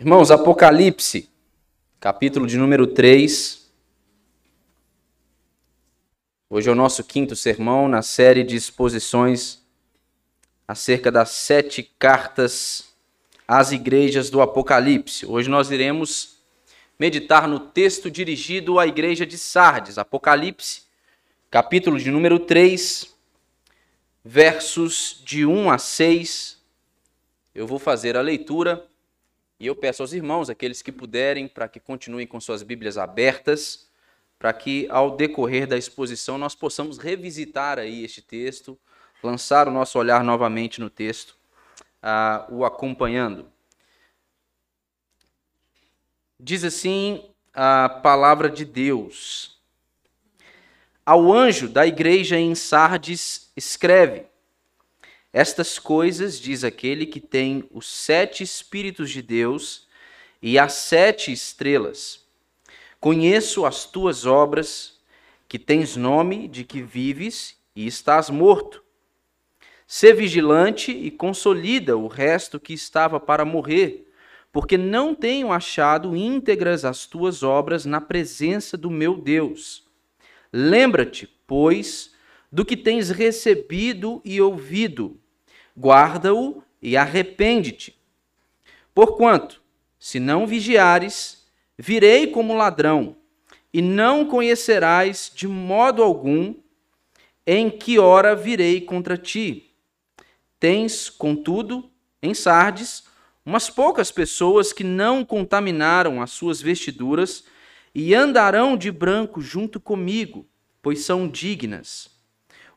Irmãos, Apocalipse, capítulo de número 3. Hoje é o nosso quinto sermão na série de exposições acerca das sete cartas às igrejas do Apocalipse. Hoje nós iremos meditar no texto dirigido à igreja de Sardes, Apocalipse, capítulo de número 3, versos de 1 a 6. Eu vou fazer a leitura e eu peço aos irmãos, aqueles que puderem, para que continuem com suas Bíblias abertas, para que ao decorrer da exposição nós possamos revisitar aí este texto, lançar o nosso olhar novamente no texto, uh, o acompanhando. Diz assim a palavra de Deus. Ao anjo da igreja em Sardes, escreve: estas coisas diz aquele que tem os sete Espíritos de Deus e as sete estrelas. Conheço as tuas obras, que tens nome de que vives e estás morto. Sê vigilante e consolida o resto que estava para morrer, porque não tenho achado íntegras as tuas obras na presença do meu Deus. Lembra-te, pois, do que tens recebido e ouvido, guarda-o e arrepende-te. Porquanto, se não vigiares, virei como ladrão, e não conhecerás de modo algum em que hora virei contra ti. Tens, contudo, em Sardes, umas poucas pessoas que não contaminaram as suas vestiduras e andarão de branco junto comigo, pois são dignas.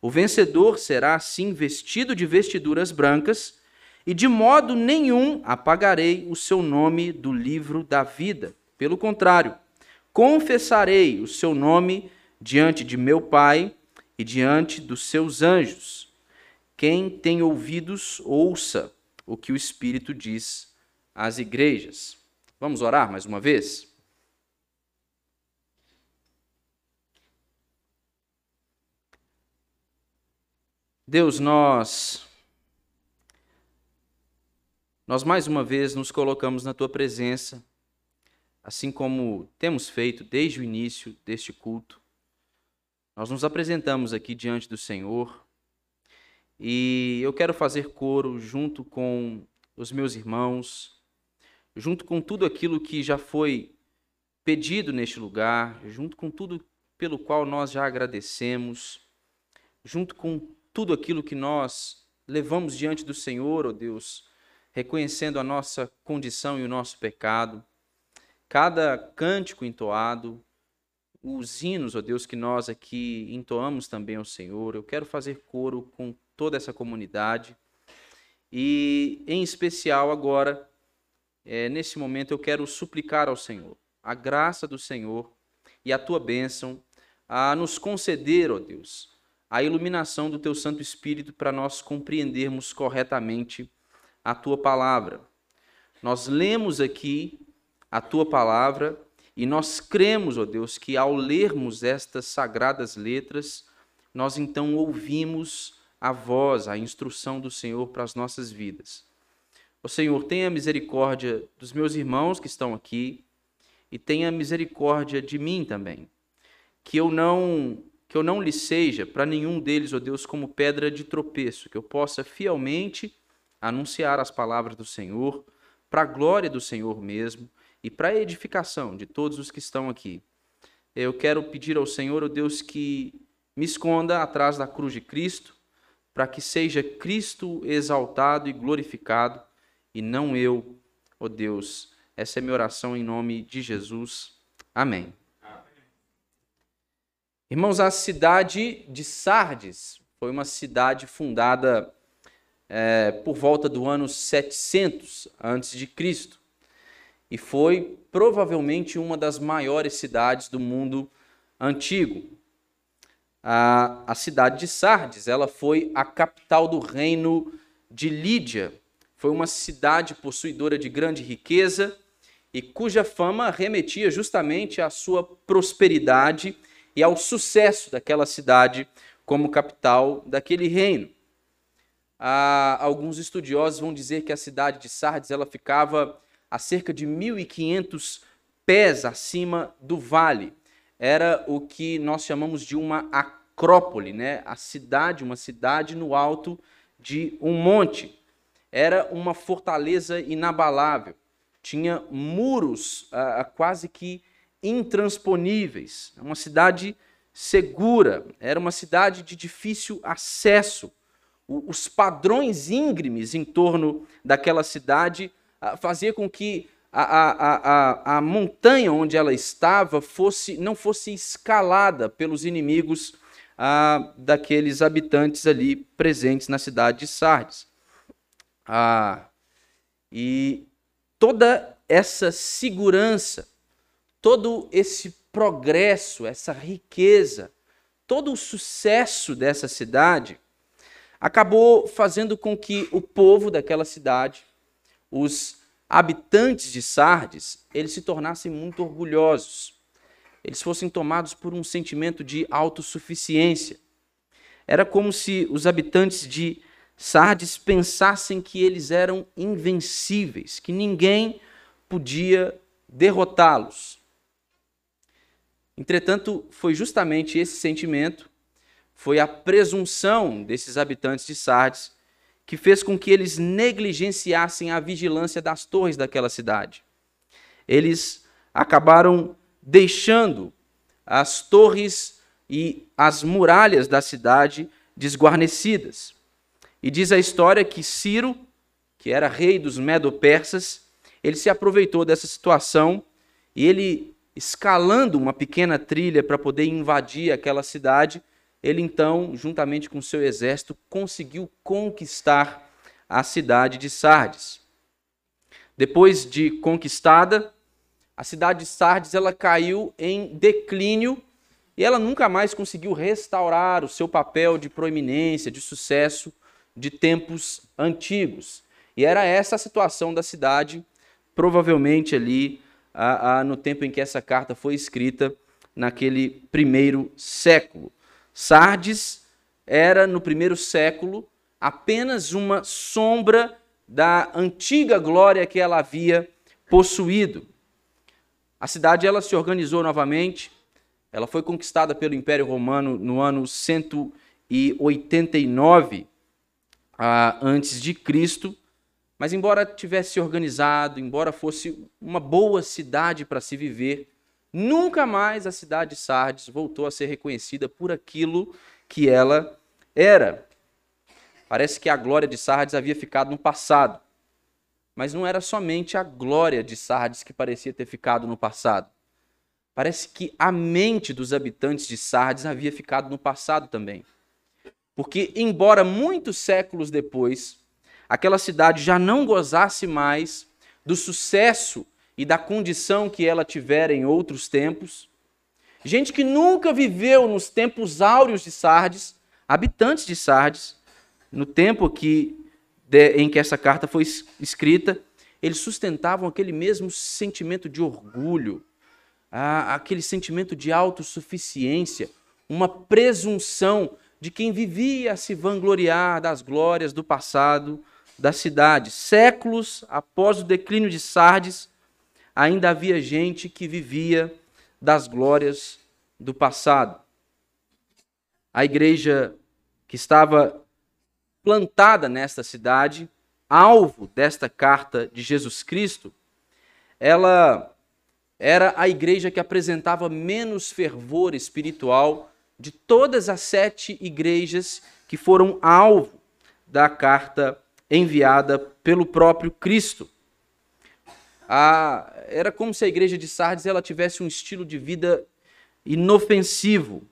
O vencedor será assim vestido de vestiduras brancas, e de modo nenhum apagarei o seu nome do livro da vida. Pelo contrário, confessarei o seu nome diante de meu Pai e diante dos seus anjos. Quem tem ouvidos, ouça o que o Espírito diz às igrejas. Vamos orar mais uma vez? Deus, nós nós mais uma vez nos colocamos na tua presença, assim como temos feito desde o início deste culto. Nós nos apresentamos aqui diante do Senhor e eu quero fazer coro junto com os meus irmãos, junto com tudo aquilo que já foi pedido neste lugar, junto com tudo pelo qual nós já agradecemos, junto com tudo aquilo que nós levamos diante do Senhor, ó oh Deus, reconhecendo a nossa condição e o nosso pecado, cada cântico entoado, os hinos, ó oh Deus, que nós aqui entoamos também ao Senhor, eu quero fazer coro com toda essa comunidade. E, em especial, agora, é, nesse momento, eu quero suplicar ao Senhor a graça do Senhor e a tua bênção a nos conceder, ó Deus, a iluminação do teu Santo Espírito para nós compreendermos corretamente a tua palavra. Nós lemos aqui a tua palavra e nós cremos, ó Deus, que ao lermos estas sagradas letras, nós então ouvimos a voz, a instrução do Senhor para as nossas vidas. Ó Senhor, tenha misericórdia dos meus irmãos que estão aqui e tenha misericórdia de mim também. Que eu não que eu não lhe seja para nenhum deles, ó Deus, como pedra de tropeço, que eu possa fielmente anunciar as palavras do Senhor, para a glória do Senhor mesmo e para a edificação de todos os que estão aqui. Eu quero pedir ao Senhor, ó Deus, que me esconda atrás da cruz de Cristo, para que seja Cristo exaltado e glorificado, e não eu, ó Deus. Essa é minha oração em nome de Jesus. Amém. Irmãos, a cidade de Sardes foi uma cidade fundada é, por volta do ano 700 antes de Cristo e foi provavelmente uma das maiores cidades do mundo antigo. A, a cidade de Sardes, ela foi a capital do reino de Lídia. Foi uma cidade possuidora de grande riqueza e cuja fama remetia justamente à sua prosperidade e ao sucesso daquela cidade como capital daquele reino. Ah, alguns estudiosos vão dizer que a cidade de Sardes ela ficava a cerca de 1.500 pés acima do vale. Era o que nós chamamos de uma acrópole, né? a cidade, uma cidade no alto de um monte. Era uma fortaleza inabalável. Tinha muros ah, quase que intransponíveis. Uma cidade segura, era uma cidade de difícil acesso. os padrões íngremes em torno daquela cidade ah, fazia com que a, a, a, a montanha onde ela estava fosse não fosse escalada pelos inimigos ah, daqueles habitantes ali presentes na cidade de Sardes. Ah, e toda essa segurança, todo esse progresso, essa riqueza, todo o sucesso dessa cidade acabou fazendo com que o povo daquela cidade, os habitantes de Sardes, eles se tornassem muito orgulhosos. Eles fossem tomados por um sentimento de autossuficiência. Era como se os habitantes de Sardes pensassem que eles eram invencíveis, que ninguém podia derrotá-los. Entretanto, foi justamente esse sentimento, foi a presunção desses habitantes de Sardes, que fez com que eles negligenciassem a vigilância das torres daquela cidade. Eles acabaram deixando as torres e as muralhas da cidade desguarnecidas. E diz a história que Ciro, que era rei dos Medo-Persas, ele se aproveitou dessa situação e ele escalando uma pequena trilha para poder invadir aquela cidade, ele então, juntamente com seu exército, conseguiu conquistar a cidade de Sardes. Depois de conquistada, a cidade de Sardes ela caiu em declínio e ela nunca mais conseguiu restaurar o seu papel de proeminência, de sucesso de tempos antigos. E era essa a situação da cidade, provavelmente ali a, a, no tempo em que essa carta foi escrita, naquele primeiro século. Sardes era, no primeiro século, apenas uma sombra da antiga glória que ela havia possuído. A cidade ela se organizou novamente, ela foi conquistada pelo Império Romano no ano 189 ah, antes de Cristo mas, embora tivesse se organizado, embora fosse uma boa cidade para se viver, nunca mais a cidade de Sardes voltou a ser reconhecida por aquilo que ela era. Parece que a glória de Sardes havia ficado no passado. Mas não era somente a glória de Sardes que parecia ter ficado no passado. Parece que a mente dos habitantes de Sardes havia ficado no passado também. Porque, embora muitos séculos depois, aquela cidade já não gozasse mais do sucesso e da condição que ela tivera em outros tempos. Gente que nunca viveu nos tempos áureos de Sardes, habitantes de Sardes, no tempo que, de, em que essa carta foi escrita, eles sustentavam aquele mesmo sentimento de orgulho, aquele sentimento de autossuficiência, uma presunção de quem vivia a se vangloriar das glórias do passado da cidade. Séculos após o declínio de Sardes, ainda havia gente que vivia das glórias do passado. A igreja que estava plantada nesta cidade, alvo desta carta de Jesus Cristo, ela era a igreja que apresentava menos fervor espiritual de todas as sete igrejas que foram alvo da carta enviada pelo próprio Cristo. A, era como se a igreja de Sardes ela tivesse um estilo de vida inofensivo,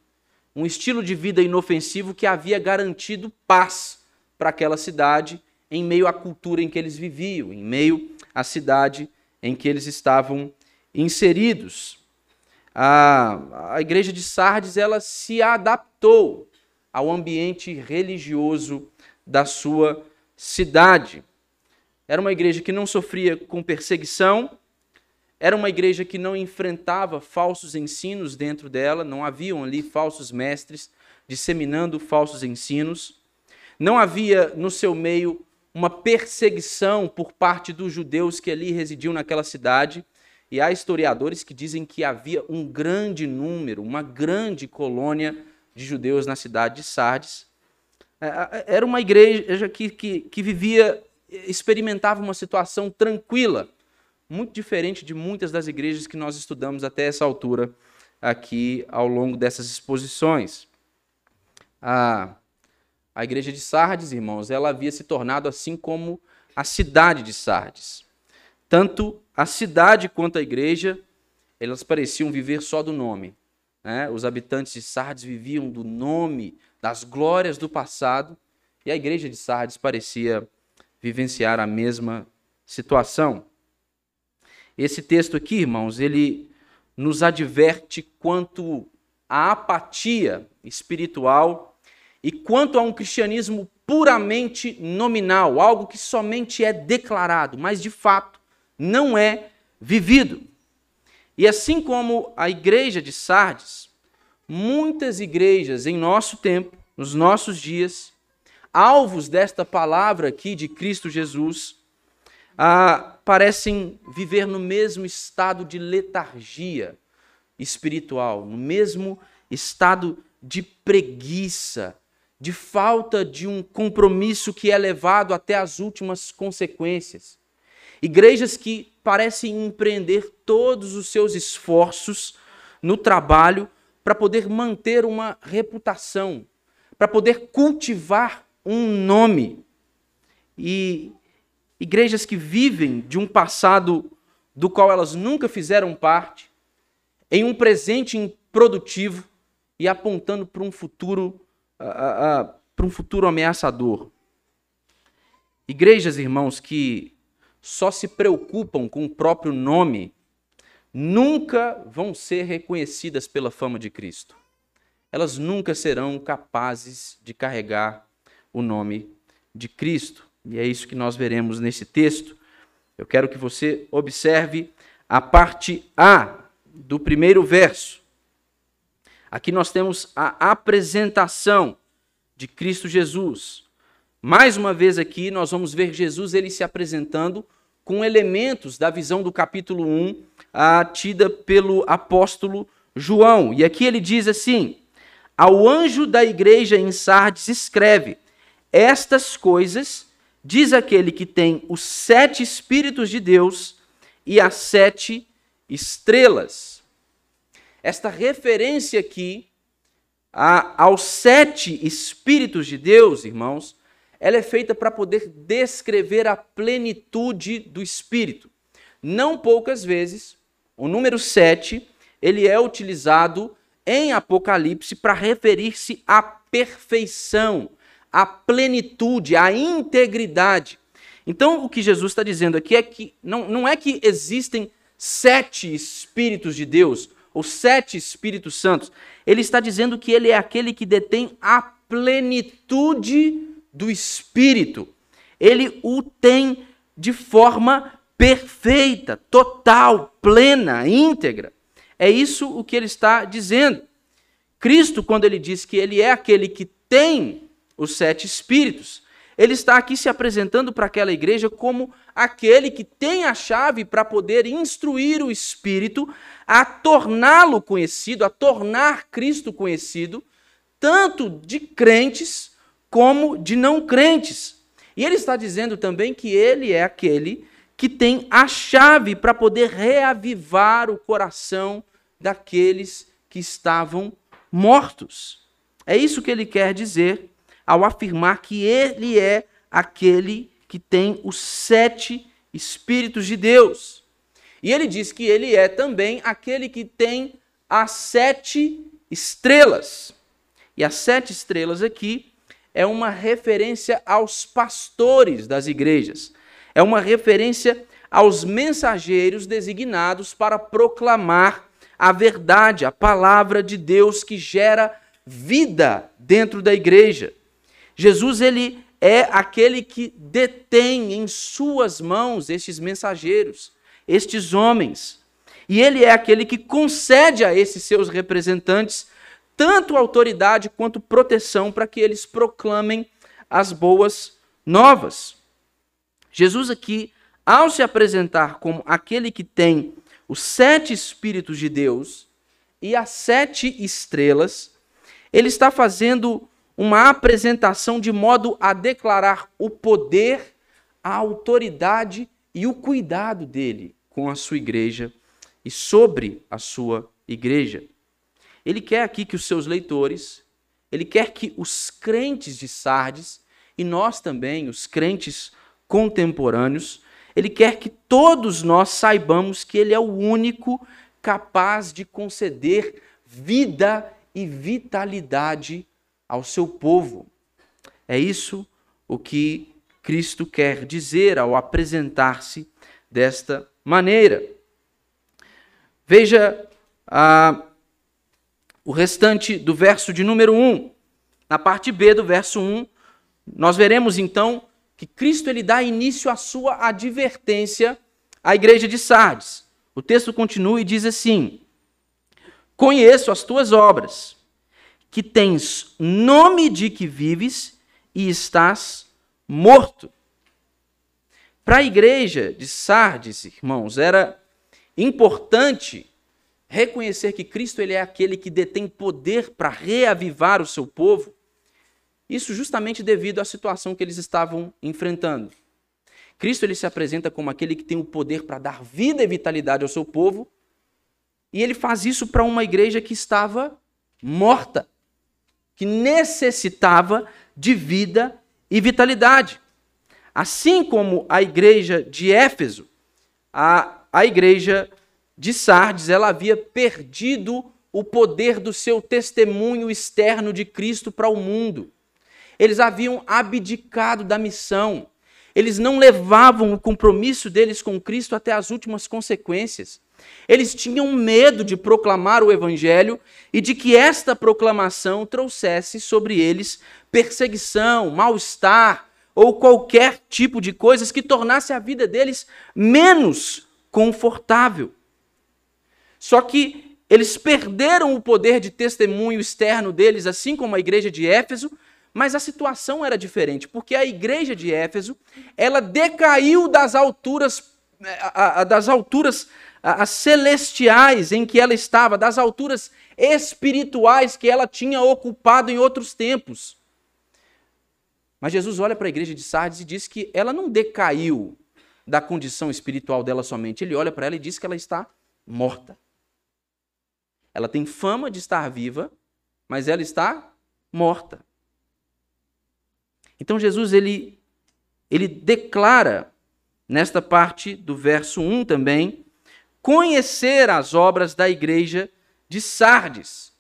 um estilo de vida inofensivo que havia garantido paz para aquela cidade em meio à cultura em que eles viviam, em meio à cidade em que eles estavam inseridos. A, a igreja de Sardes ela se adaptou ao ambiente religioso da sua cidade. Era uma igreja que não sofria com perseguição, era uma igreja que não enfrentava falsos ensinos dentro dela, não haviam ali falsos mestres disseminando falsos ensinos. Não havia no seu meio uma perseguição por parte dos judeus que ali residiam naquela cidade. E há historiadores que dizem que havia um grande número, uma grande colônia de judeus na cidade de Sardes. É, é, era uma igreja que, que, que vivia, experimentava uma situação tranquila, muito diferente de muitas das igrejas que nós estudamos até essa altura aqui ao longo dessas exposições. A, a igreja de Sardes, irmãos, ela havia se tornado assim como a cidade de Sardes. Tanto a cidade quanto a igreja, elas pareciam viver só do nome. Né? Os habitantes de Sardes viviam do nome, das glórias do passado, e a igreja de Sardes parecia vivenciar a mesma situação. Esse texto aqui, irmãos, ele nos adverte quanto à apatia espiritual e quanto a um cristianismo puramente nominal, algo que somente é declarado, mas de fato não é vivido. E assim como a igreja de Sardes, muitas igrejas em nosso tempo, nos nossos dias, alvos desta palavra aqui de Cristo Jesus, ah, parecem viver no mesmo estado de letargia espiritual, no mesmo estado de preguiça, de falta de um compromisso que é levado até as últimas consequências. Igrejas que parecem empreender todos os seus esforços no trabalho para poder manter uma reputação, para poder cultivar um nome. E igrejas que vivem de um passado do qual elas nunca fizeram parte, em um presente improdutivo e apontando para um futuro uh, uh, uh, para um futuro ameaçador. Igrejas, irmãos, que só se preocupam com o próprio nome, nunca vão ser reconhecidas pela fama de Cristo. Elas nunca serão capazes de carregar o nome de Cristo. E é isso que nós veremos nesse texto. Eu quero que você observe a parte A do primeiro verso. Aqui nós temos a apresentação de Cristo Jesus. Mais uma vez aqui nós vamos ver Jesus ele se apresentando com elementos da visão do capítulo 1, a tida pelo apóstolo João. E aqui ele diz assim: Ao anjo da igreja em Sardes escreve: Estas coisas diz aquele que tem os sete espíritos de Deus e as sete estrelas. Esta referência aqui a, aos sete Espíritos de Deus, irmãos, ela é feita para poder descrever a plenitude do Espírito. Não poucas vezes, o número sete, ele é utilizado em Apocalipse para referir-se à perfeição, à plenitude, à integridade. Então, o que Jesus está dizendo aqui é que não, não é que existem sete Espíritos de Deus, os sete Espíritos Santos, ele está dizendo que ele é aquele que detém a plenitude do Espírito. Ele o tem de forma perfeita, total, plena, íntegra. É isso o que ele está dizendo. Cristo, quando ele diz que ele é aquele que tem os sete Espíritos, ele está aqui se apresentando para aquela igreja como aquele que tem a chave para poder instruir o Espírito a torná-lo conhecido, a tornar Cristo conhecido, tanto de crentes como de não crentes. E ele está dizendo também que ele é aquele que tem a chave para poder reavivar o coração daqueles que estavam mortos. É isso que ele quer dizer ao afirmar que ele é aquele que tem os sete Espíritos de Deus. E ele diz que ele é também aquele que tem as sete estrelas. E as sete estrelas aqui é uma referência aos pastores das igrejas. É uma referência aos mensageiros designados para proclamar a verdade, a palavra de Deus que gera vida dentro da igreja. Jesus ele é aquele que detém em suas mãos estes mensageiros, estes homens. E ele é aquele que concede a esses seus representantes tanto autoridade quanto proteção para que eles proclamem as boas novas. Jesus aqui, ao se apresentar como aquele que tem os sete Espíritos de Deus e as sete estrelas, ele está fazendo uma apresentação de modo a declarar o poder, a autoridade e o cuidado dele com a sua igreja e sobre a sua igreja. Ele quer aqui que os seus leitores, ele quer que os crentes de Sardes e nós também, os crentes contemporâneos, ele quer que todos nós saibamos que Ele é o único capaz de conceder vida e vitalidade ao seu povo. É isso o que Cristo quer dizer ao apresentar-se desta maneira. Veja ah, o restante do verso de número 1. Na parte B do verso 1, nós veremos então que Cristo ele dá início à sua advertência à igreja de Sardes. O texto continua e diz assim: Conheço as tuas obras, que tens nome de que vives e estás morto. Para a igreja de Sardes, irmãos, era importante reconhecer que Cristo ele é aquele que detém poder para reavivar o seu povo isso justamente devido à situação que eles estavam enfrentando. Cristo ele se apresenta como aquele que tem o poder para dar vida e vitalidade ao seu povo, e ele faz isso para uma igreja que estava morta, que necessitava de vida e vitalidade. Assim como a igreja de Éfeso, a, a igreja de Sardes, ela havia perdido o poder do seu testemunho externo de Cristo para o mundo. Eles haviam abdicado da missão. Eles não levavam o compromisso deles com Cristo até as últimas consequências. Eles tinham medo de proclamar o evangelho e de que esta proclamação trouxesse sobre eles perseguição, mal-estar ou qualquer tipo de coisas que tornasse a vida deles menos confortável. Só que eles perderam o poder de testemunho externo deles, assim como a igreja de Éfeso, mas a situação era diferente, porque a igreja de Éfeso, ela decaiu das alturas das alturas as celestiais em que ela estava, das alturas espirituais que ela tinha ocupado em outros tempos. Mas Jesus olha para a igreja de Sardes e diz que ela não decaiu da condição espiritual dela somente. Ele olha para ela e diz que ela está morta. Ela tem fama de estar viva, mas ela está morta. Então Jesus ele ele declara nesta parte do verso 1 também conhecer as obras da igreja de Sardes.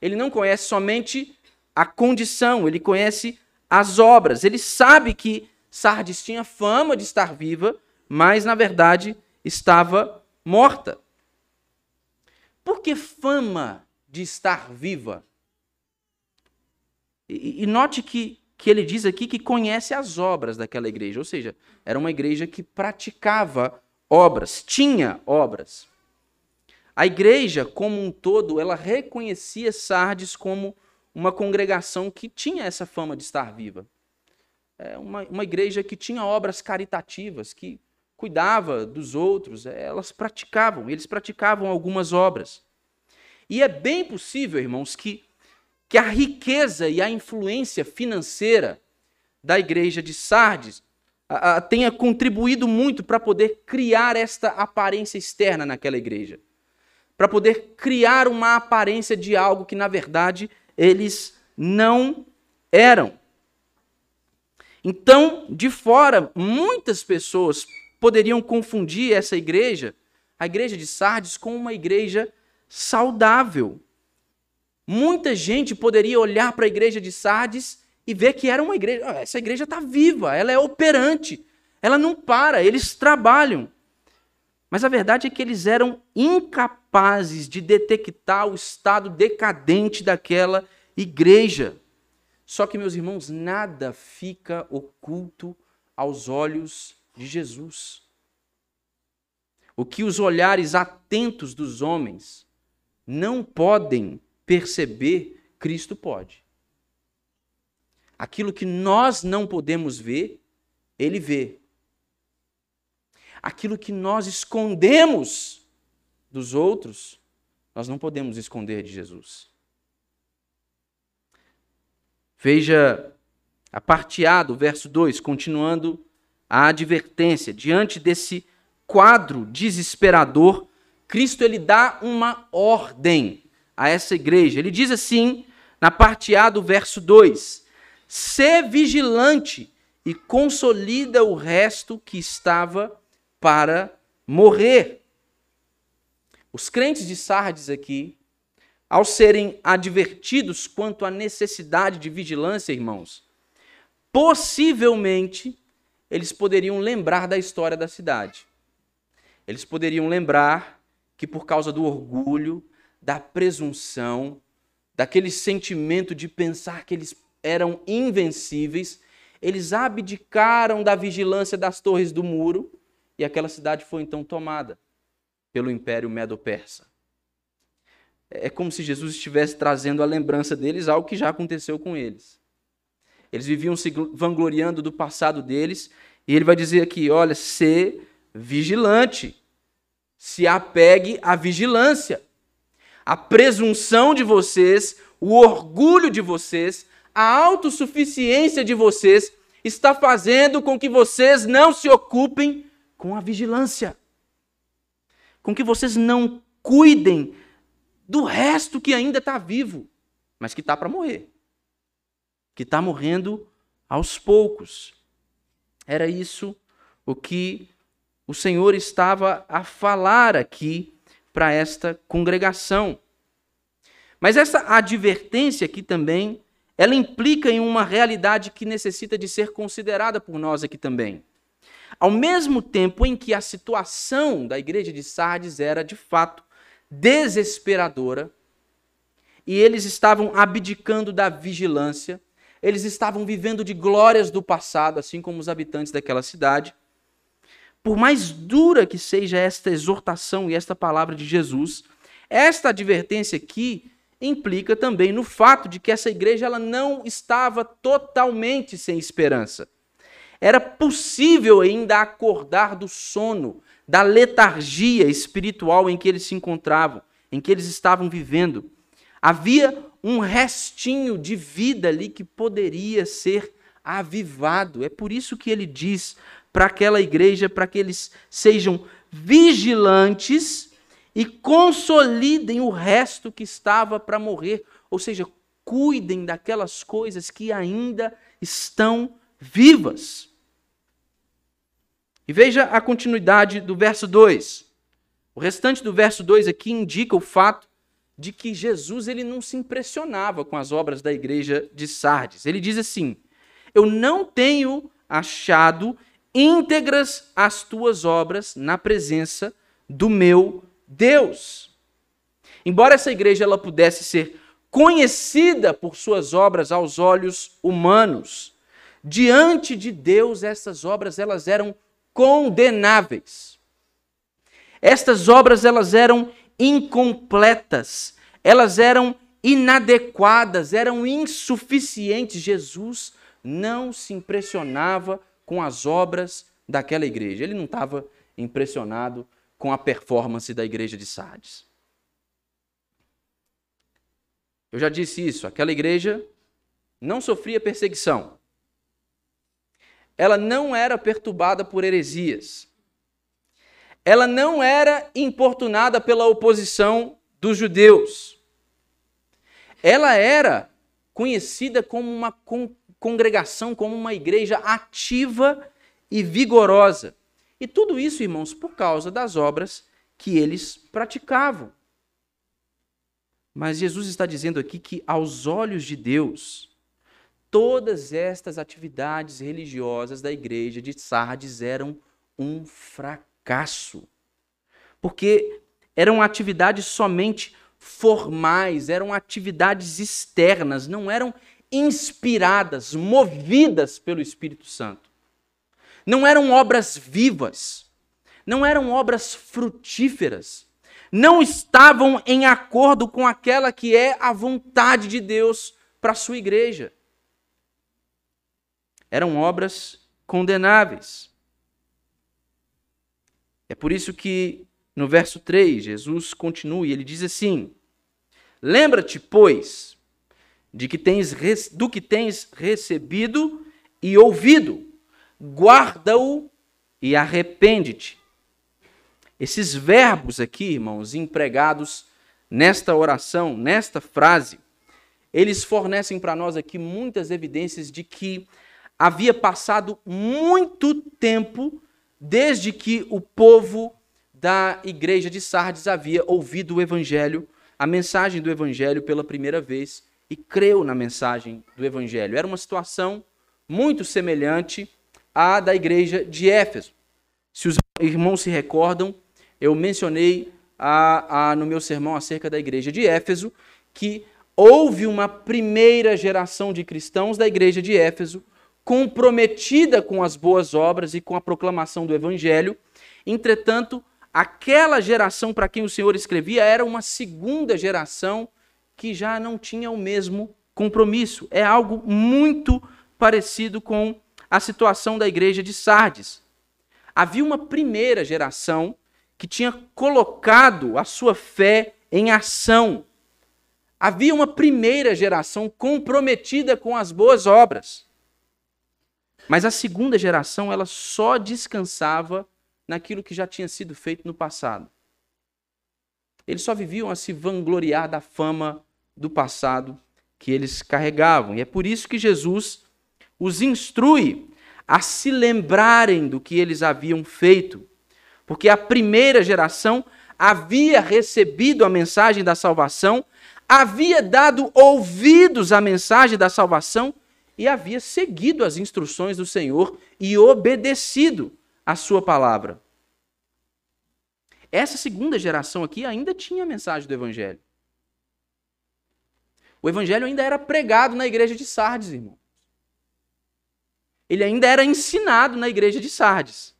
Ele não conhece somente a condição, ele conhece as obras. Ele sabe que Sardes tinha fama de estar viva, mas na verdade estava morta. Por que fama de estar viva? E, e note que que ele diz aqui que conhece as obras daquela igreja, ou seja, era uma igreja que praticava obras, tinha obras. A igreja, como um todo, ela reconhecia Sardes como uma congregação que tinha essa fama de estar viva. É uma, uma igreja que tinha obras caritativas, que cuidava dos outros, é, elas praticavam, eles praticavam algumas obras. E é bem possível, irmãos, que que a riqueza e a influência financeira da igreja de Sardes a, a, tenha contribuído muito para poder criar esta aparência externa naquela igreja. Para poder criar uma aparência de algo que, na verdade, eles não eram. Então, de fora, muitas pessoas poderiam confundir essa igreja, a igreja de Sardes, com uma igreja saudável, Muita gente poderia olhar para a igreja de Sardes e ver que era uma igreja. Ah, essa igreja está viva, ela é operante, ela não para, eles trabalham. Mas a verdade é que eles eram incapazes de detectar o estado decadente daquela igreja. Só que, meus irmãos, nada fica oculto aos olhos de Jesus. O que os olhares atentos dos homens não podem perceber, Cristo pode. Aquilo que nós não podemos ver, ele vê. Aquilo que nós escondemos dos outros, nós não podemos esconder de Jesus. Veja a parte A do verso 2, continuando a advertência. Diante desse quadro desesperador, Cristo ele dá uma ordem a essa igreja. Ele diz assim, na parte A do verso 2: Sê vigilante e consolida o resto que estava para morrer. Os crentes de Sardes aqui, ao serem advertidos quanto à necessidade de vigilância, irmãos, possivelmente eles poderiam lembrar da história da cidade. Eles poderiam lembrar que por causa do orgulho, da presunção, daquele sentimento de pensar que eles eram invencíveis, eles abdicaram da vigilância das torres do muro e aquela cidade foi então tomada pelo Império Medo-Persa. É como se Jesus estivesse trazendo a lembrança deles algo que já aconteceu com eles. Eles viviam se vangloriando do passado deles, e ele vai dizer aqui: olha, ser vigilante, se apegue à vigilância. A presunção de vocês, o orgulho de vocês, a autossuficiência de vocês está fazendo com que vocês não se ocupem com a vigilância. Com que vocês não cuidem do resto que ainda está vivo, mas que está para morrer. Que está morrendo aos poucos. Era isso o que o Senhor estava a falar aqui para esta congregação. Mas essa advertência aqui também, ela implica em uma realidade que necessita de ser considerada por nós aqui também. Ao mesmo tempo em que a situação da igreja de Sardes era de fato desesperadora, e eles estavam abdicando da vigilância, eles estavam vivendo de glórias do passado, assim como os habitantes daquela cidade. Por mais dura que seja esta exortação e esta palavra de Jesus, esta advertência aqui implica também no fato de que essa igreja ela não estava totalmente sem esperança. Era possível ainda acordar do sono, da letargia espiritual em que eles se encontravam, em que eles estavam vivendo. Havia um restinho de vida ali que poderia ser avivado. É por isso que ele diz para aquela igreja, para que eles sejam vigilantes e consolidem o resto que estava para morrer. Ou seja, cuidem daquelas coisas que ainda estão vivas. E veja a continuidade do verso 2. O restante do verso 2 aqui indica o fato de que Jesus ele não se impressionava com as obras da igreja de Sardes. Ele diz assim: Eu não tenho achado íntegras as tuas obras na presença do meu Deus. Embora essa igreja ela pudesse ser conhecida por suas obras aos olhos humanos, diante de Deus essas obras elas eram condenáveis. Estas obras elas eram incompletas, elas eram inadequadas, eram insuficientes. Jesus não se impressionava com as obras daquela igreja. Ele não estava impressionado com a performance da igreja de Sardes. Eu já disse isso, aquela igreja não sofria perseguição ela não era perturbada por heresias. Ela não era importunada pela oposição dos judeus. Ela era conhecida como uma con congregação, como uma igreja ativa e vigorosa. E tudo isso, irmãos, por causa das obras que eles praticavam. Mas Jesus está dizendo aqui que, aos olhos de Deus, Todas estas atividades religiosas da igreja de Sardes eram um fracasso. Porque eram atividades somente formais, eram atividades externas, não eram inspiradas, movidas pelo Espírito Santo. Não eram obras vivas, não eram obras frutíferas, não estavam em acordo com aquela que é a vontade de Deus para a sua igreja eram obras condenáveis. É por isso que no verso 3, Jesus continua e ele diz assim: Lembra-te, pois, de que tens, do que tens recebido e ouvido, guarda-o e arrepende-te. Esses verbos aqui, irmãos, empregados nesta oração, nesta frase, eles fornecem para nós aqui muitas evidências de que havia passado muito tempo desde que o povo da igreja de Sardes havia ouvido o evangelho, a mensagem do evangelho pela primeira vez e creu na mensagem do evangelho. Era uma situação muito semelhante à da igreja de Éfeso. Se os irmãos se recordam, eu mencionei a, a, no meu sermão acerca da igreja de Éfeso que houve uma primeira geração de cristãos da igreja de Éfeso comprometida com as boas obras e com a proclamação do evangelho. Entretanto, aquela geração para quem o Senhor escrevia era uma segunda geração que já não tinha o mesmo compromisso. É algo muito parecido com a situação da igreja de Sardes. Havia uma primeira geração que tinha colocado a sua fé em ação. Havia uma primeira geração comprometida com as boas obras. Mas a segunda geração, ela só descansava naquilo que já tinha sido feito no passado. Eles só viviam a se vangloriar da fama do passado que eles carregavam. E é por isso que Jesus os instrui a se lembrarem do que eles haviam feito. Porque a primeira geração havia recebido a mensagem da salvação, havia dado ouvidos à mensagem da salvação e havia seguido as instruções do Senhor e obedecido a sua palavra. Essa segunda geração aqui ainda tinha a mensagem do Evangelho. O Evangelho ainda era pregado na igreja de Sardes, irmão. Ele ainda era ensinado na igreja de Sardes.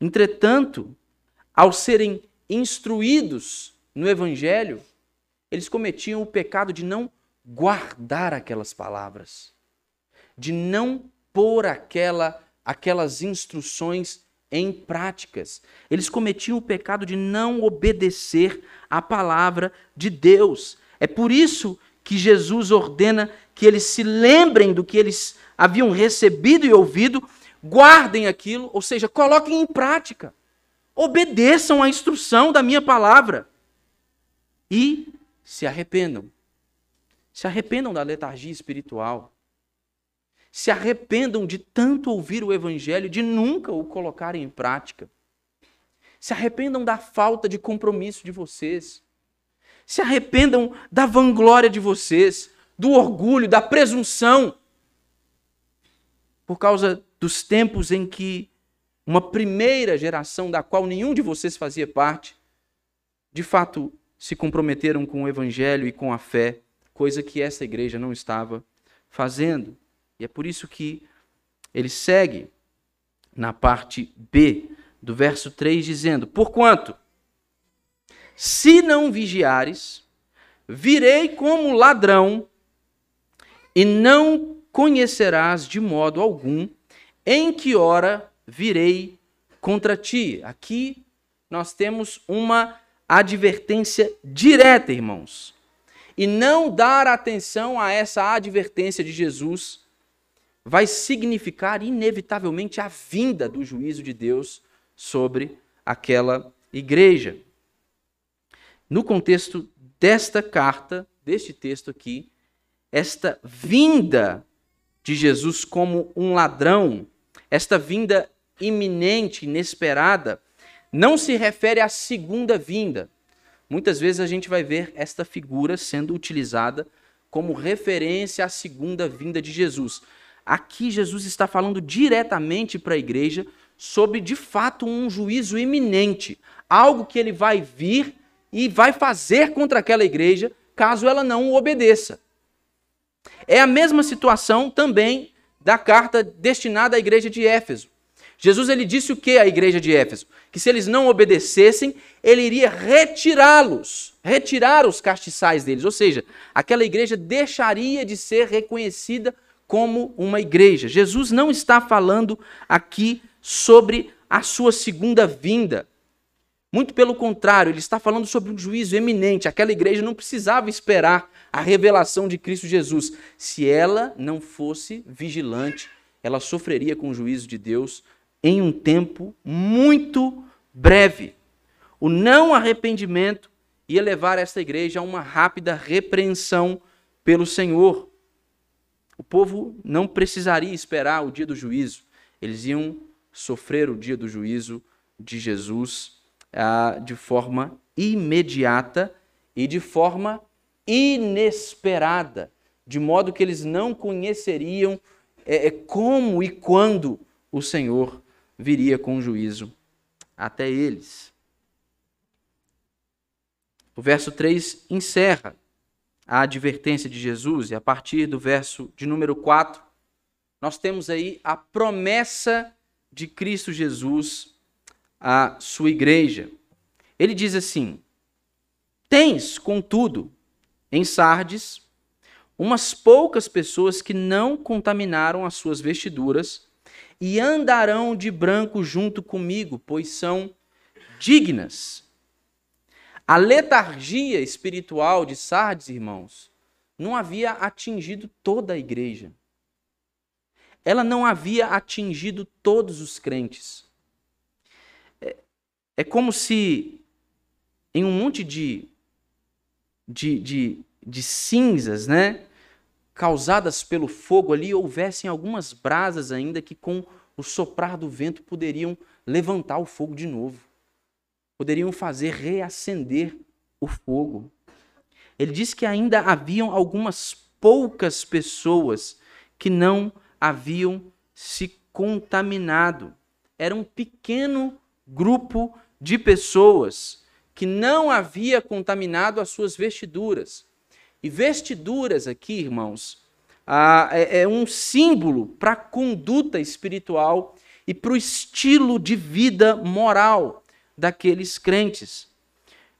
Entretanto, ao serem instruídos no Evangelho, eles cometiam o pecado de não guardar aquelas palavras, de não pôr aquela, aquelas instruções em práticas. Eles cometiam o pecado de não obedecer à palavra de Deus. É por isso que Jesus ordena que eles se lembrem do que eles haviam recebido e ouvido, guardem aquilo, ou seja, coloquem em prática. Obedeçam à instrução da minha palavra e se arrependam. Se arrependam da letargia espiritual. Se arrependam de tanto ouvir o evangelho, de nunca o colocarem em prática. Se arrependam da falta de compromisso de vocês. Se arrependam da vanglória de vocês, do orgulho, da presunção. Por causa dos tempos em que uma primeira geração da qual nenhum de vocês fazia parte, de fato se comprometeram com o evangelho e com a fé coisa que essa igreja não estava fazendo. E é por isso que ele segue na parte B do verso 3, dizendo: Porquanto, se não vigiares, virei como ladrão, e não conhecerás de modo algum em que hora virei contra ti. Aqui nós temos uma advertência direta, irmãos e não dar atenção a essa advertência de Jesus vai significar inevitavelmente a vinda do juízo de Deus sobre aquela igreja. No contexto desta carta, deste texto aqui, esta vinda de Jesus como um ladrão, esta vinda iminente, inesperada, não se refere à segunda vinda, Muitas vezes a gente vai ver esta figura sendo utilizada como referência à segunda vinda de Jesus. Aqui Jesus está falando diretamente para a igreja sobre de fato um juízo iminente, algo que ele vai vir e vai fazer contra aquela igreja caso ela não o obedeça. É a mesma situação também da carta destinada à igreja de Éfeso. Jesus ele disse o que à igreja de Éfeso? Que se eles não obedecessem, ele iria retirá-los, retirar os castiçais deles. Ou seja, aquela igreja deixaria de ser reconhecida como uma igreja. Jesus não está falando aqui sobre a sua segunda vinda. Muito pelo contrário, ele está falando sobre um juízo eminente. Aquela igreja não precisava esperar a revelação de Cristo Jesus. Se ela não fosse vigilante, ela sofreria com o juízo de Deus em um tempo muito breve. O não arrependimento ia levar esta igreja a uma rápida repreensão pelo Senhor. O povo não precisaria esperar o dia do juízo, eles iam sofrer o dia do juízo de Jesus ah, de forma imediata e de forma inesperada, de modo que eles não conheceriam é, como e quando o Senhor viria com juízo até eles. O verso 3 encerra a advertência de Jesus, e a partir do verso de número 4, nós temos aí a promessa de Cristo Jesus à sua igreja. Ele diz assim: Tens, contudo, em Sardes, umas poucas pessoas que não contaminaram as suas vestiduras e andarão de branco junto comigo, pois são dignas. A letargia espiritual de Sardes, irmãos, não havia atingido toda a igreja. Ela não havia atingido todos os crentes. É, é como se em um monte de, de, de, de cinzas, né? Causadas pelo fogo ali, houvessem algumas brasas ainda que, com o soprar do vento, poderiam levantar o fogo de novo poderiam fazer reacender o fogo. Ele diz que ainda haviam algumas poucas pessoas que não haviam se contaminado. Era um pequeno grupo de pessoas que não havia contaminado as suas vestiduras. E vestiduras aqui, irmãos, é, é um símbolo para a conduta espiritual e para o estilo de vida moral daqueles crentes.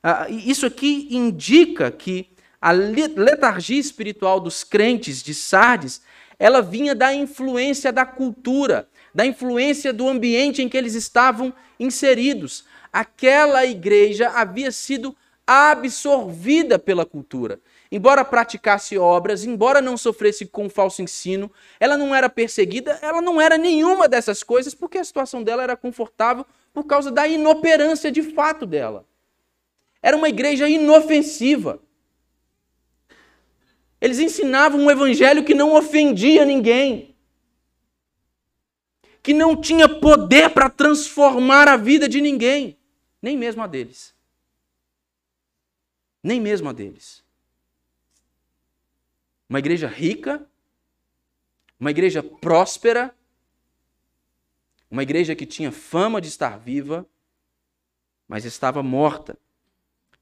Ah, isso aqui indica que a letargia espiritual dos crentes de Sardes, ela vinha da influência da cultura, da influência do ambiente em que eles estavam inseridos. Aquela igreja havia sido absorvida pela cultura. Embora praticasse obras, embora não sofresse com falso ensino, ela não era perseguida, ela não era nenhuma dessas coisas, porque a situação dela era confortável por causa da inoperância de fato dela. Era uma igreja inofensiva. Eles ensinavam um evangelho que não ofendia ninguém, que não tinha poder para transformar a vida de ninguém, nem mesmo a deles. Nem mesmo a deles. Uma igreja rica, uma igreja próspera, uma igreja que tinha fama de estar viva, mas estava morta,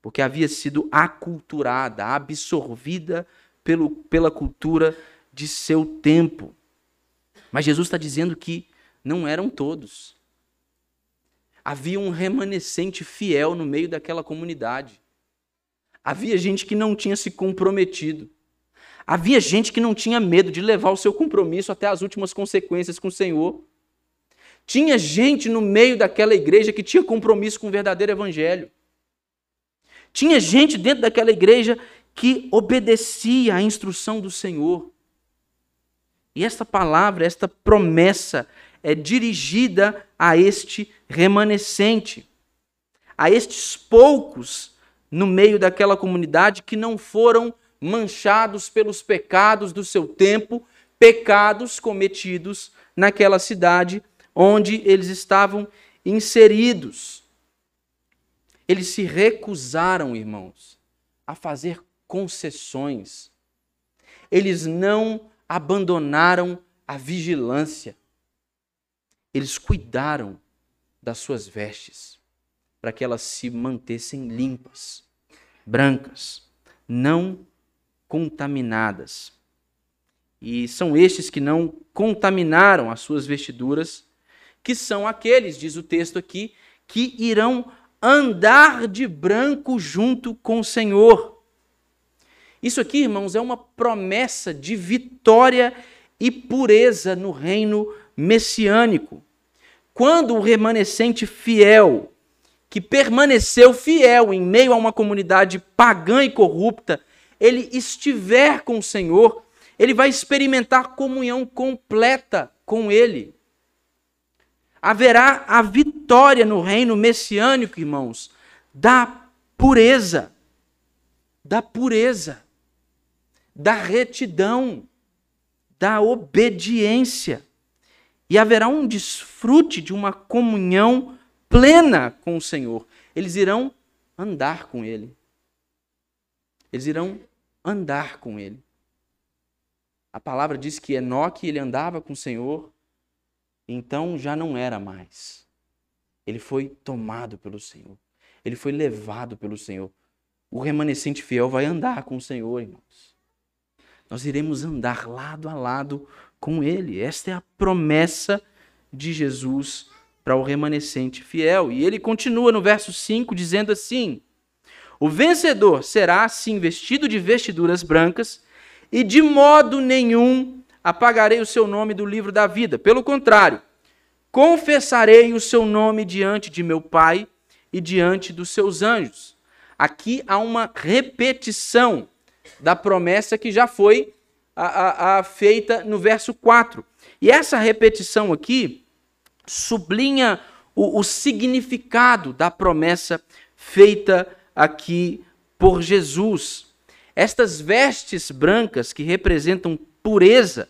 porque havia sido aculturada, absorvida pelo, pela cultura de seu tempo. Mas Jesus está dizendo que não eram todos. Havia um remanescente fiel no meio daquela comunidade. Havia gente que não tinha se comprometido. Havia gente que não tinha medo de levar o seu compromisso até as últimas consequências com o Senhor. Tinha gente no meio daquela igreja que tinha compromisso com o verdadeiro evangelho. Tinha gente dentro daquela igreja que obedecia à instrução do Senhor. E esta palavra, esta promessa é dirigida a este remanescente, a estes poucos no meio daquela comunidade que não foram manchados pelos pecados do seu tempo, pecados cometidos naquela cidade onde eles estavam inseridos. Eles se recusaram, irmãos, a fazer concessões. Eles não abandonaram a vigilância. Eles cuidaram das suas vestes para que elas se mantessem limpas, brancas, não contaminadas. E são estes que não contaminaram as suas vestiduras que são aqueles, diz o texto aqui, que irão andar de branco junto com o Senhor. Isso aqui, irmãos, é uma promessa de vitória e pureza no reino messiânico. quando o remanescente fiel, que permaneceu fiel em meio a uma comunidade pagã e corrupta, ele estiver com o Senhor, ele vai experimentar comunhão completa com ele. Haverá a vitória no reino messiânico, irmãos, da pureza, da pureza, da retidão, da obediência. E haverá um desfrute de uma comunhão plena com o Senhor. Eles irão andar com Ele. Eles irão andar com Ele. A palavra diz que Enoque ele andava com o Senhor, então já não era mais. Ele foi tomado pelo Senhor. Ele foi levado pelo Senhor. O remanescente fiel vai andar com o Senhor, irmãos. Nós iremos andar lado a lado com Ele. Esta é a promessa de Jesus para o remanescente fiel. E ele continua no verso 5 dizendo assim: O vencedor será assim vestido de vestiduras brancas, e de modo nenhum apagarei o seu nome do livro da vida. Pelo contrário, confessarei o seu nome diante de meu Pai e diante dos seus anjos. Aqui há uma repetição da promessa que já foi a, a, a feita no verso 4. E essa repetição aqui sublinha o, o significado da promessa feita aqui por Jesus. Estas vestes brancas que representam pureza,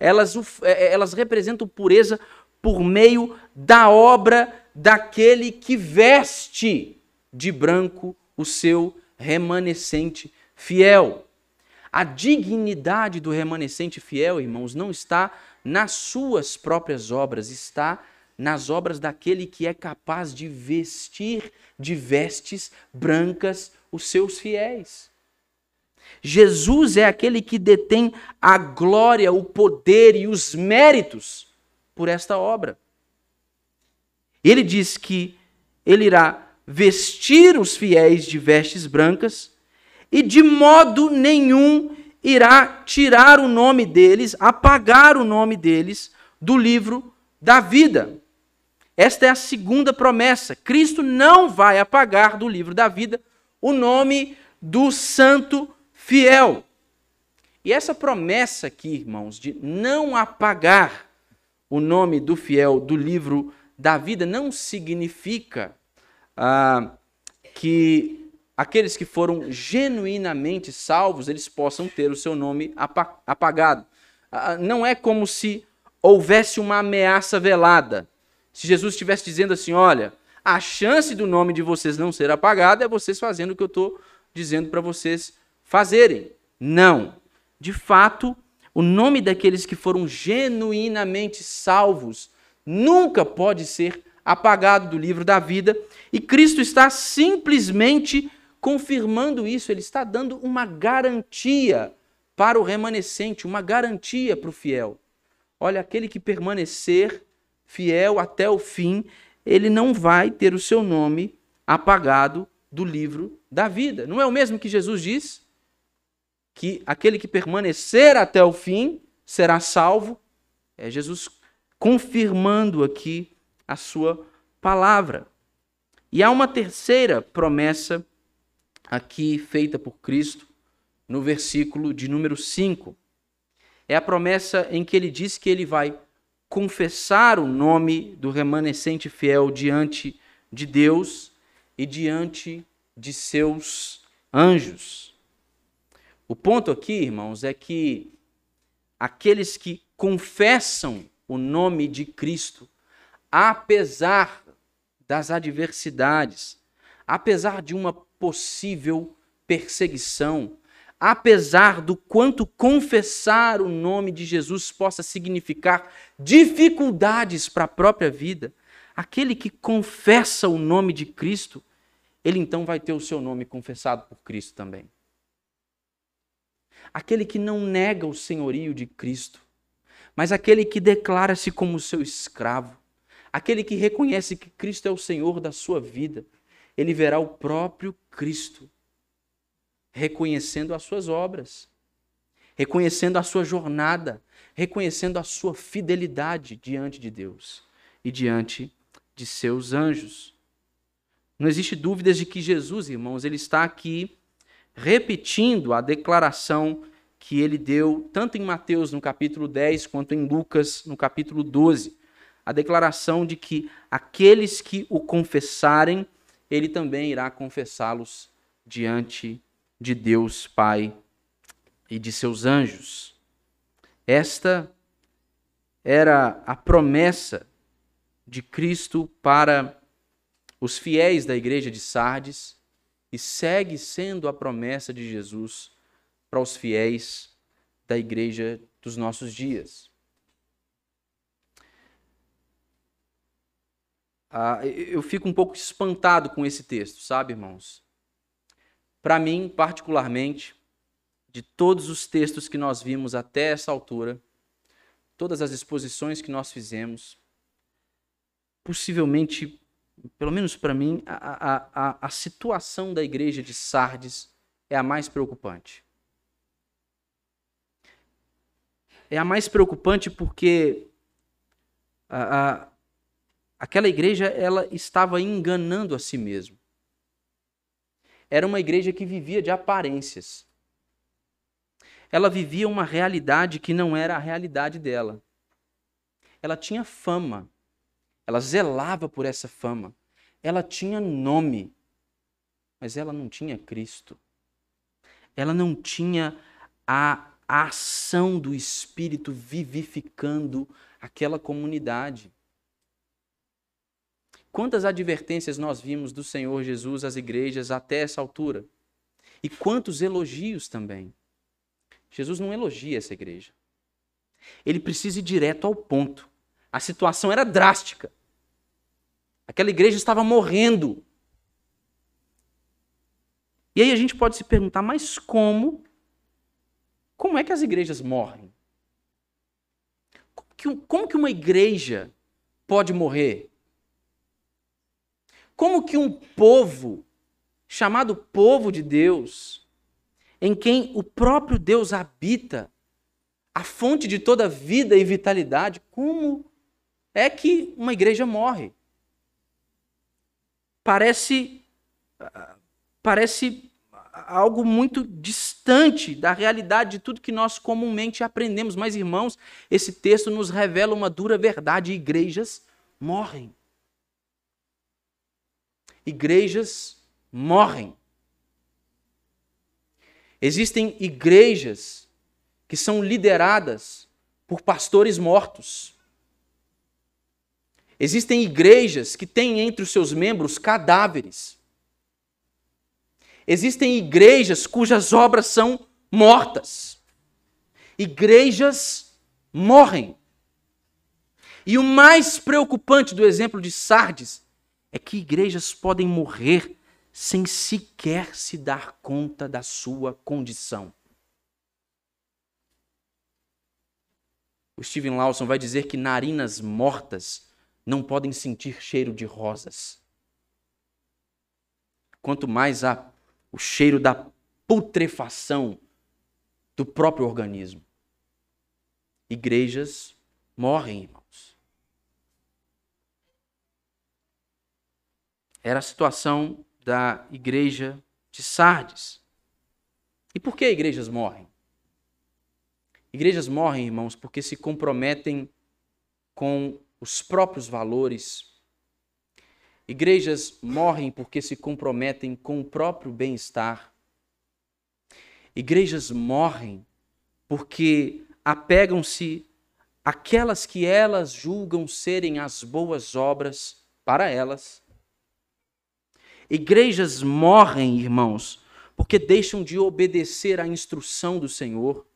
elas, é, elas representam pureza por meio da obra daquele que veste de branco o seu remanescente fiel. A dignidade do remanescente fiel, irmãos, não está nas suas próprias obras, está nas obras daquele que é capaz de vestir de vestes brancas os seus fiéis. Jesus é aquele que detém a glória, o poder e os méritos por esta obra. Ele diz que ele irá vestir os fiéis de vestes brancas e de modo nenhum irá tirar o nome deles, apagar o nome deles do livro da vida. Esta é a segunda promessa. Cristo não vai apagar do livro da vida o nome do santo fiel. E essa promessa aqui, irmãos, de não apagar o nome do fiel do livro da vida, não significa ah, que aqueles que foram genuinamente salvos, eles possam ter o seu nome apagado. Ah, não é como se houvesse uma ameaça velada se Jesus estivesse dizendo assim: olha, a chance do nome de vocês não ser apagado é vocês fazendo o que eu estou dizendo para vocês fazerem. Não. De fato, o nome daqueles que foram genuinamente salvos nunca pode ser apagado do livro da vida, e Cristo está simplesmente confirmando isso, ele está dando uma garantia para o remanescente, uma garantia para o fiel. Olha, aquele que permanecer fiel até o fim, ele não vai ter o seu nome apagado do livro da vida. Não é o mesmo que Jesus diz? Que aquele que permanecer até o fim será salvo. É Jesus confirmando aqui a sua palavra. E há uma terceira promessa aqui feita por Cristo no versículo de número 5. É a promessa em que ele diz que ele vai confessar o nome do remanescente fiel diante de Deus e diante de seus anjos. O ponto aqui, irmãos, é que aqueles que confessam o nome de Cristo, apesar das adversidades, apesar de uma possível perseguição, apesar do quanto confessar o nome de Jesus possa significar dificuldades para a própria vida, aquele que confessa o nome de Cristo, ele então vai ter o seu nome confessado por Cristo também. Aquele que não nega o senhorio de Cristo, mas aquele que declara-se como seu escravo, aquele que reconhece que Cristo é o Senhor da sua vida, ele verá o próprio Cristo reconhecendo as suas obras, reconhecendo a sua jornada, reconhecendo a sua fidelidade diante de Deus. e diante de seus anjos. Não existe dúvidas de que Jesus, irmãos, ele está aqui repetindo a declaração que ele deu tanto em Mateus no capítulo 10 quanto em Lucas no capítulo 12. A declaração de que aqueles que o confessarem, ele também irá confessá-los diante de Deus Pai e de seus anjos. Esta era a promessa de Cristo para os fiéis da igreja de Sardes e segue sendo a promessa de Jesus para os fiéis da igreja dos nossos dias. Ah, eu fico um pouco espantado com esse texto, sabe, irmãos? Para mim, particularmente, de todos os textos que nós vimos até essa altura, todas as exposições que nós fizemos, possivelmente, pelo menos para mim, a, a, a, situação da igreja de Sardes é a mais preocupante. É a mais preocupante porque a, a, aquela igreja ela estava enganando a si mesma era uma igreja que vivia de aparências. Ela vivia uma realidade que não era a realidade dela. Ela tinha fama. Ela zelava por essa fama. Ela tinha nome. Mas ela não tinha Cristo. Ela não tinha a, a ação do Espírito vivificando aquela comunidade. Quantas advertências nós vimos do Senhor Jesus às igrejas até essa altura? E quantos elogios também. Jesus não elogia essa igreja. Ele precisa ir direto ao ponto. A situação era drástica. Aquela igreja estava morrendo. E aí a gente pode se perguntar, mas como? Como é que as igrejas morrem? Como que, como que uma igreja pode morrer? Como que um povo, chamado povo de Deus, em quem o próprio Deus habita, a fonte de toda vida e vitalidade, como é que uma igreja morre? Parece parece algo muito distante da realidade de tudo que nós comumente aprendemos, mas irmãos, esse texto nos revela uma dura verdade: igrejas morrem igrejas morrem. Existem igrejas que são lideradas por pastores mortos. Existem igrejas que têm entre os seus membros cadáveres. Existem igrejas cujas obras são mortas. Igrejas morrem. E o mais preocupante do exemplo de Sardes é que igrejas podem morrer sem sequer se dar conta da sua condição. O Steven Lawson vai dizer que narinas mortas não podem sentir cheiro de rosas. Quanto mais há o cheiro da putrefação do próprio organismo. Igrejas morrem, irmão. Era a situação da igreja de Sardes. E por que igrejas morrem? Igrejas morrem, irmãos, porque se comprometem com os próprios valores. Igrejas morrem porque se comprometem com o próprio bem-estar. Igrejas morrem porque apegam-se àquelas que elas julgam serem as boas obras para elas Igrejas morrem, irmãos, porque deixam de obedecer à instrução do Senhor.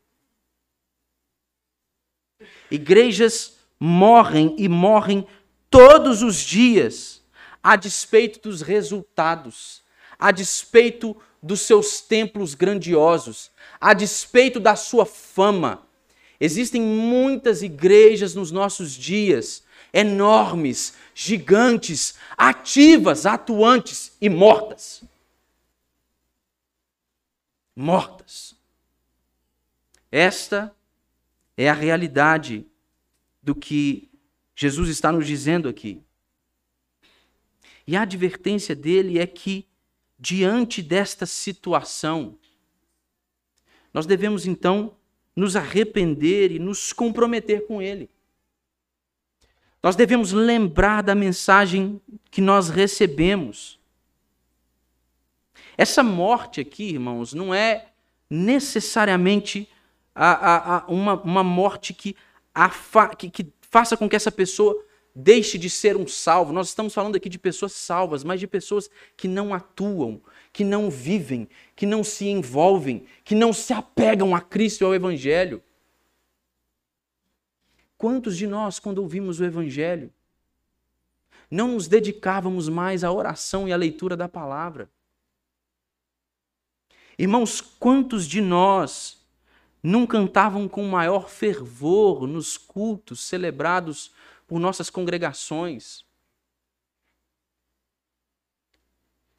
Igrejas morrem e morrem todos os dias, a despeito dos resultados, a despeito dos seus templos grandiosos, a despeito da sua fama. Existem muitas igrejas nos nossos dias enormes, gigantes, ativas, atuantes e mortas. Mortas. Esta é a realidade do que Jesus está nos dizendo aqui. E a advertência dele é que, diante desta situação, nós devemos então nos arrepender e nos comprometer com ele. Nós devemos lembrar da mensagem que nós recebemos. Essa morte aqui, irmãos, não é necessariamente a, a, a uma, uma morte que, que, que faça com que essa pessoa deixe de ser um salvo. Nós estamos falando aqui de pessoas salvas, mas de pessoas que não atuam, que não vivem, que não se envolvem, que não se apegam a Cristo e ao Evangelho. Quantos de nós, quando ouvimos o Evangelho, não nos dedicávamos mais à oração e à leitura da palavra? Irmãos, quantos de nós não cantavam com maior fervor nos cultos celebrados por nossas congregações?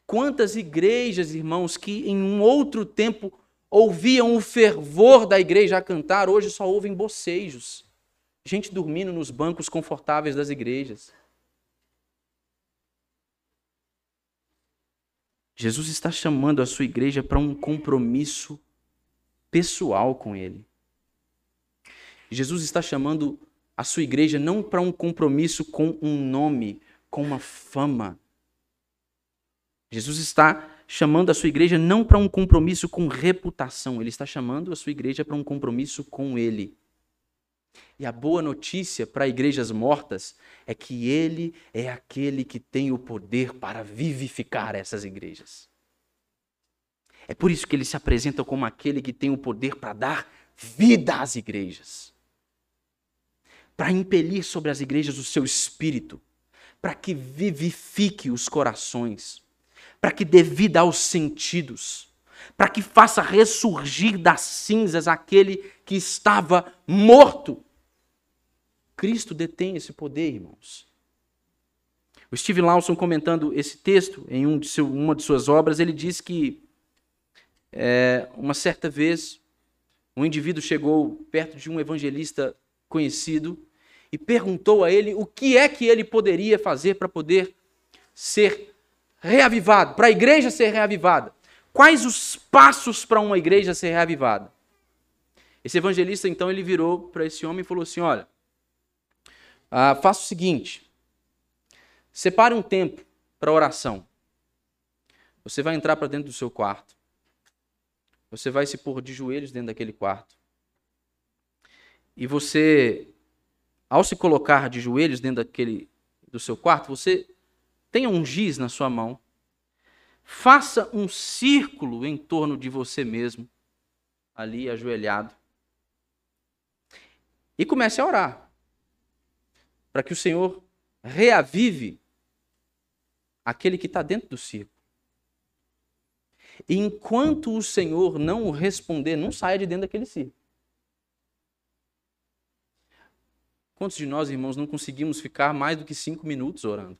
Quantas igrejas, irmãos, que em um outro tempo ouviam o fervor da igreja a cantar, hoje só ouvem bocejos gente dormindo nos bancos confortáveis das igrejas. Jesus está chamando a sua igreja para um compromisso pessoal com Ele. Jesus está chamando a sua igreja não para um compromisso com um nome, com uma fama. Jesus está chamando a sua igreja não para um compromisso com reputação, ele está chamando a sua igreja para um compromisso com Ele. E a boa notícia para igrejas mortas é que ele é aquele que tem o poder para vivificar essas igrejas. É por isso que ele se apresenta como aquele que tem o poder para dar vida às igrejas. Para impelir sobre as igrejas o seu espírito, para que vivifique os corações, para que dê vida aos sentidos para que faça ressurgir das cinzas aquele que estava morto. Cristo detém esse poder, irmãos. O Steve Lawson, comentando esse texto em um de seu, uma de suas obras, ele diz que é, uma certa vez um indivíduo chegou perto de um evangelista conhecido e perguntou a ele o que é que ele poderia fazer para poder ser reavivado, para a igreja ser reavivada. Quais os passos para uma igreja ser reavivada? Esse evangelista, então, ele virou para esse homem e falou assim: Olha, ah, faça o seguinte, separe um tempo para oração. Você vai entrar para dentro do seu quarto. Você vai se pôr de joelhos dentro daquele quarto. E você, ao se colocar de joelhos dentro daquele do seu quarto, você tenha um giz na sua mão Faça um círculo em torno de você mesmo, ali ajoelhado. E comece a orar. Para que o Senhor reavive aquele que está dentro do círculo. E enquanto o Senhor não o responder, não saia de dentro daquele círculo. Quantos de nós, irmãos, não conseguimos ficar mais do que cinco minutos orando?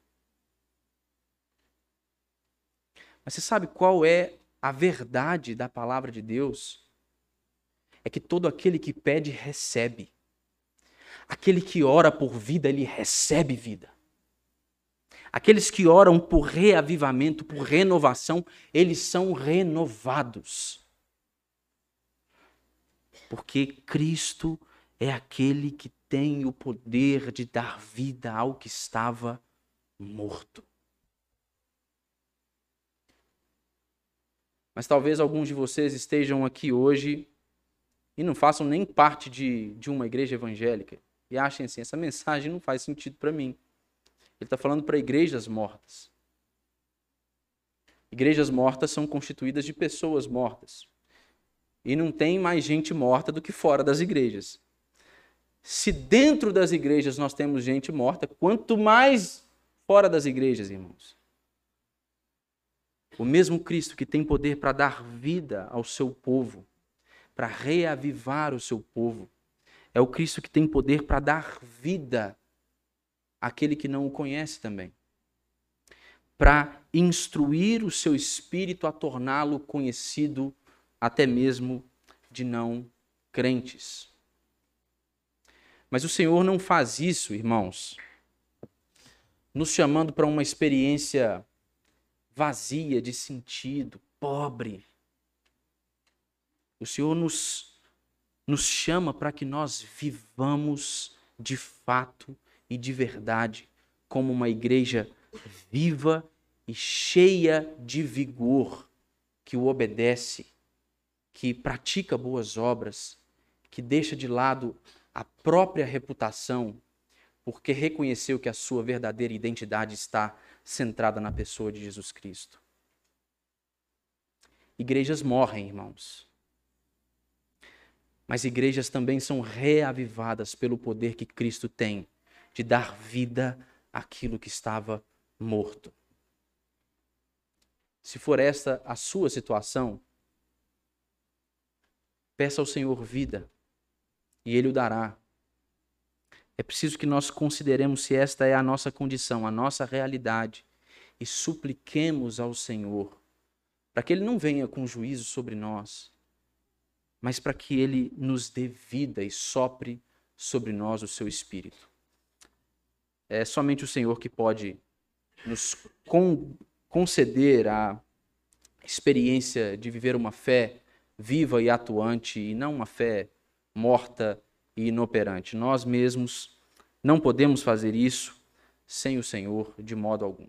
Mas você sabe qual é a verdade da palavra de Deus? É que todo aquele que pede, recebe. Aquele que ora por vida, ele recebe vida. Aqueles que oram por reavivamento, por renovação, eles são renovados. Porque Cristo é aquele que tem o poder de dar vida ao que estava morto. Mas talvez alguns de vocês estejam aqui hoje e não façam nem parte de, de uma igreja evangélica e achem assim: essa mensagem não faz sentido para mim. Ele está falando para igrejas mortas. Igrejas mortas são constituídas de pessoas mortas. E não tem mais gente morta do que fora das igrejas. Se dentro das igrejas nós temos gente morta, quanto mais fora das igrejas, irmãos. O mesmo Cristo que tem poder para dar vida ao seu povo, para reavivar o seu povo, é o Cristo que tem poder para dar vida àquele que não o conhece também. Para instruir o seu espírito a torná-lo conhecido até mesmo de não crentes. Mas o Senhor não faz isso, irmãos, nos chamando para uma experiência vazia de sentido, pobre. O Senhor nos, nos chama para que nós vivamos de fato e de verdade como uma igreja viva e cheia de vigor, que o obedece, que pratica boas obras, que deixa de lado a própria reputação, porque reconheceu que a sua verdadeira identidade está centrada na pessoa de Jesus Cristo. Igrejas morrem, irmãos. Mas igrejas também são reavivadas pelo poder que Cristo tem de dar vida àquilo que estava morto. Se for esta a sua situação, peça ao Senhor vida e Ele o dará. É preciso que nós consideremos se esta é a nossa condição, a nossa realidade, e supliquemos ao Senhor para que Ele não venha com juízo sobre nós, mas para que Ele nos dê vida e sopre sobre nós o seu Espírito. É somente o Senhor que pode nos con conceder a experiência de viver uma fé viva e atuante e não uma fé morta e inoperante. Nós mesmos não podemos fazer isso sem o Senhor de modo algum.